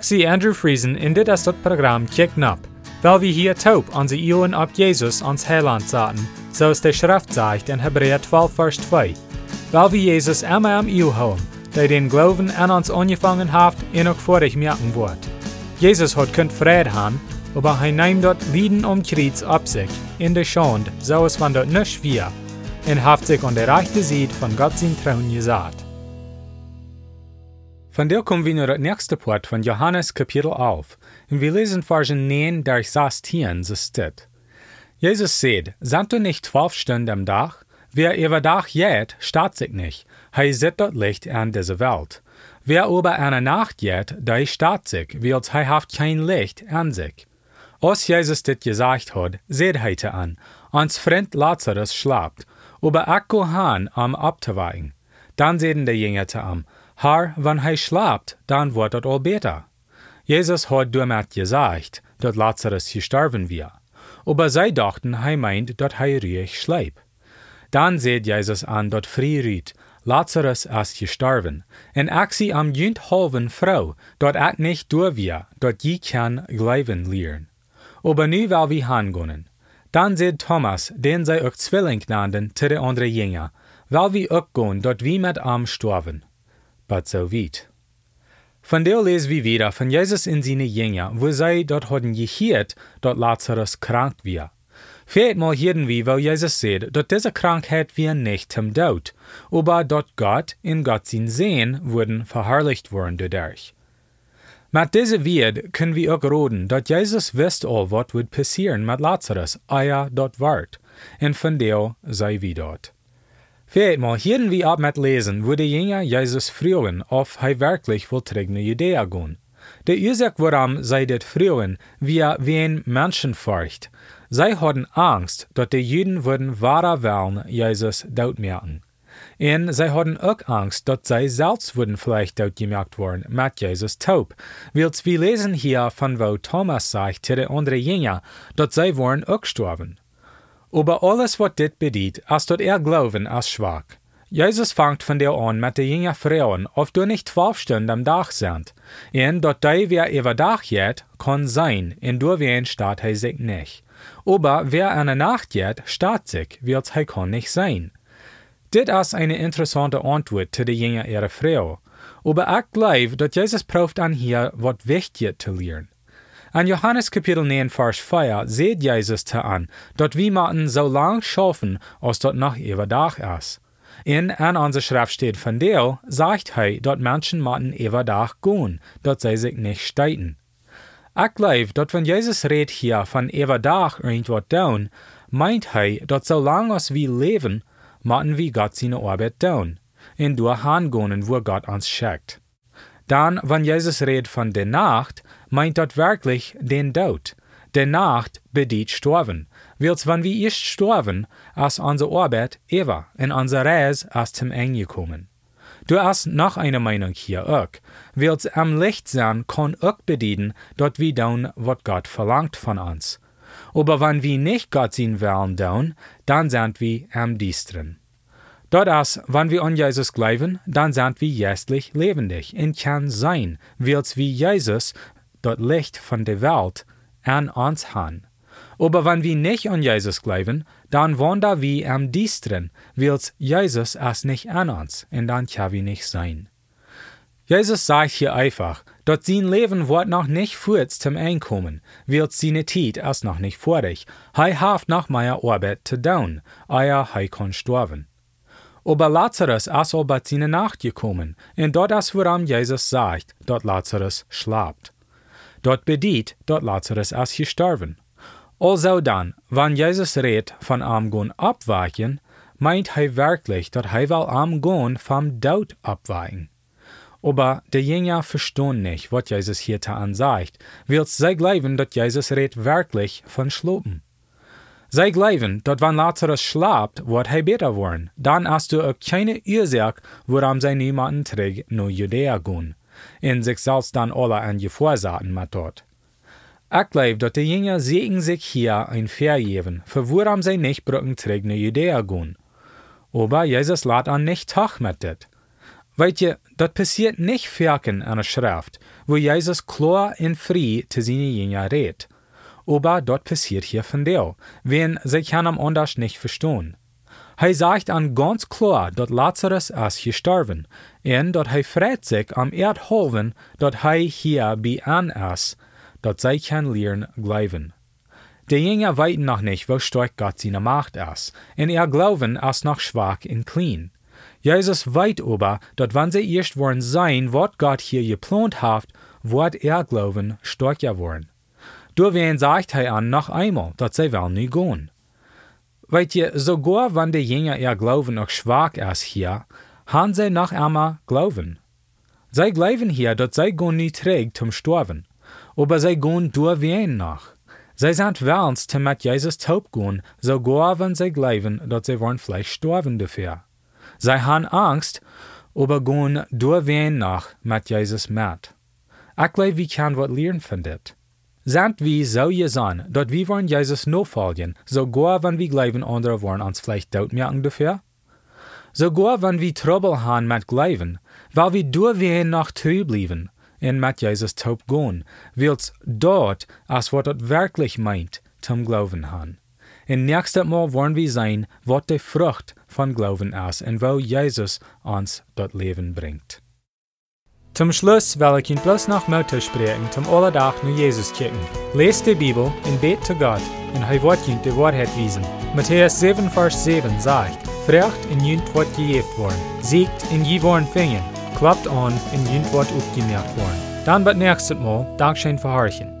Zie Andrew Friesen in dit is dat programma Kick Nap, weil wir hier taub an sie Ioen ab Jesus ans Heiland zaten, so es der Schrift sagt in Hebräer 12, Vers 2. Weil wir Jesus immer am Io haben, der den Glauben an uns angefangen hat, ihn auch vor ich merken wird. Jesus hat könnt Frieden haben, aber er nimmt dort Lieden um Kreuz ab sich, in der Schande, so es von dort nicht wir, und hat sich an der rechten Seite von Gott sein Trauen gesagt. Von der kommen wir naar het nächste Part von Johannes Kapitel 11. Und wir lesen Versen 9 durch 16, so steht. Jesus sagt, sind du nicht zwölf Stunden am Tag? Wer über Tag jet, staat sich nicht. Hij sieht dort Licht an dieser Welt. Wer über eine Nacht jet, der staat sich, weil hij haft kein Licht an sich. Als Jesus dit gesagt hat, seht heute an, ans Freund Lazarus schlaft, aber ich go han am abzuweichen. Dann sehen die Jünger zu Herr, wenn hij schlaft, dann wird het all beter. Jesus hat damit gesagt, dass Lazarus gestorben wir. Aber sie dachten, hij meint, dass hij ruhig schläft. Dann seht Jesus an, dass früh rüht, Lazarus ist gestorben. En zie am jünt halven Frau, dat ik nicht durch wir, dat je kann glauben lehren. Aber nu will wir hangehen. Dann seht Thomas, den sie auch Zwilling nannten, zu den anderen Jünger, weil wir auch gehen, dort wie mit am sterben but so weit. Lesen wir wieder von Jesus in seine Jünger, wo sie dort hatten gehört, dass Lazarus krank war. Viermal hören wir, weil Jesus sagt, dass diese Krankheit wir nicht zum Tod, aber dort Gott in Gott sein Sehen wurden verherrlicht worden dadurch. Mit dieser Wert können wir auch roden, dass Jesus wisst all, was wird passieren mit Lazarus, eia dort wart, und von der sei wir dort. Viermal hören wir ab mit Lesen, die Jünger Jesus fragen, ob er wirklich nach Judäa gehen. Der Ursache, warum sie das fragen, wir wen Menschenfurcht. Sie hatten Angst, dass die Juden würden wahrer wollen Jesus dort merken. Und sie hatten auch Angst, dass sie selbst würden vielleicht dort gemerkt worden mit Jesus taub. Weil wir lesen hier von wo Thomas sagt zu den anderen Jünger, dass sie waren auch gestorben. Aber alles, was dit bedient, als dat er glauben, als schwach. Jesus fangt von der an mit den jungen Frauen, ob du nicht zwölf Stunden am Tag sind. Und dort die wer über Tag jet, kann sein, und du wen staat hij sich nicht. Aber wer eine Nacht jet, staat sich, wird hij kann nicht sein. Dit ist eine interessante Antwort zu den jungen ihrer Frau. Aber ich glaube, dass Jesus braucht an hier, was wichtig zu lernen. An Johannes Kapitel 9, Vers 4 seht Jesus te an, dat wie man so lang schaffen, als dat noch Dach ist. In an unserer Schrift steht von der, sagt er, dat Menschen maten Dach gehen, dat sie sich nicht steiten. Ich glaube, dat wenn Jesus redet hier von Dach irgendwas down, meint er, dat so lang als wir leben, maten wir Gott seine Arbeit down, in durch hangehen, wo Gott uns schickt. Dann, wenn Jesus redet von der Nacht, meint dort wirklich den Tod. Der Nacht bedient Sterben. Wils wenn wir erst sterben, als unsere Arbeit ever in unser Reis ist zum Ende gekommen. Du hast noch eine Meinung hier auch. Wils am Licht sein kann auch bedienen, dort wir tun, was Gott verlangt von uns. Aber wenn wir nicht Gott sehen wollen tun, dann sind wir am Distren. Dort als, wenn wir an Jesus glauben, dann sind wir jästlich lebendig und kann sein, wils wie Jesus das Licht von der Welt an uns haben. Aber wenn wir nicht an Jesus glauben, dann wandern wir am Distren, wils Jesus es nicht an uns, und dann kann wir nicht sein. Jesus sagt hier einfach, dass sein Leben wird noch nicht kurz zum Einkommen, wird seine Zeit erst noch nicht vorig. Er hat noch mehr Arbeit zu tun, eher er kann sterben. Aber Lazarus ist aber seine Nacht gekommen, und dort ist, woran Jesus sagt, dass Lazarus schlaft. Dort bedient, dort Lazarus ist gestorben. Also dann, wenn Jesus redet von am abweichen, meint er wirklich, dass er will am vom Tod abweichen. Aber die Jünger verstehen nicht, was Jesus hier an sagt, weil sie glauben, dass Jesus redet wirklich von Schlopen. Sie glauben, dass wenn Lazarus schlaft, wird er besser worden. Dann hast du auch keine Ursache, warum sie niemanden trägt, nur Judäa gehen. In sich selbst dann alle an dort. Ich glaube, dass die Jünger sehen sich hier ein Vergeben, für warum sie nicht brücken trägt, nur Judäa gehen. Aber Jesus lädt an nicht tag mit dit. Weet je, dat passiert nicht verken an der Schrift, wo Jesus klar und frei zu seinen Jüngern redet. Aber dort passiert hier von der, wenn sie kann anders nicht verstehen. Hij sagt an ganz klar dat Lazarus is gestorven, en dat hij freut sich am Erdholven dat hij hier bij an is, dat zij kan leren glauben. De Jünger weten noch nicht, wo stark Gott seine Macht ist, en er Glauben ist noch schwach und klein. Jesus weiß aber, dat wenn sie erst wollen sein, wat Gott hier geplant hat, wird er Glauben starker worden. Deswegen sagt er an noch einmal, dat sie wel nie gehen. Weet je, sogar wenn de Jünger ihr Glauben noch schwach ist hier, haben sie noch einmal Glauben. Sie glauben hier, dass sie gehen nicht trägt zum Sterben, aber sie gehen durchwehen nach. Sie sind willens, zu mit Jesus taub gehen, sogar wenn sie glauben, dass sie wollen vielleicht sterben dafür. Sie haben Angst, aber gehen durchwehen nach mit Jesus mit. Ich glaube, wir können was lernen von das. Sind wir so gesan, dass wir wollen Jesus nachfolgen, sogar wenn wir glauben, andere wollen uns vielleicht Doubt merken dafür? Sogar wenn wir Trouble haben mit Glauben, weil wir durchwehen nach treu bleiben und mit Jesus taub gehen, wills dort, als was das wirklich meint, zum Glauben haben. Und nächstes Mal wollen wir sein, was die Frucht von Glauben ist und wo Jesus uns das Leben bringt. Zum Schluss will ich Ihnen bloß noch Mutter sprechen, zum Allerdach nur Jesus kicken. Lest die Bibel und bet zu Gott, und er wird Ihnen die Wahrheit wiesen. Matthäus 7, Vers 7 sagt, Frecht in jünt wird gejeft worden, siegt in je worden fingen, klappt an in jünt wird aufgemerkt worden. Dann wird nächstes Mal Dankeschön verharchen.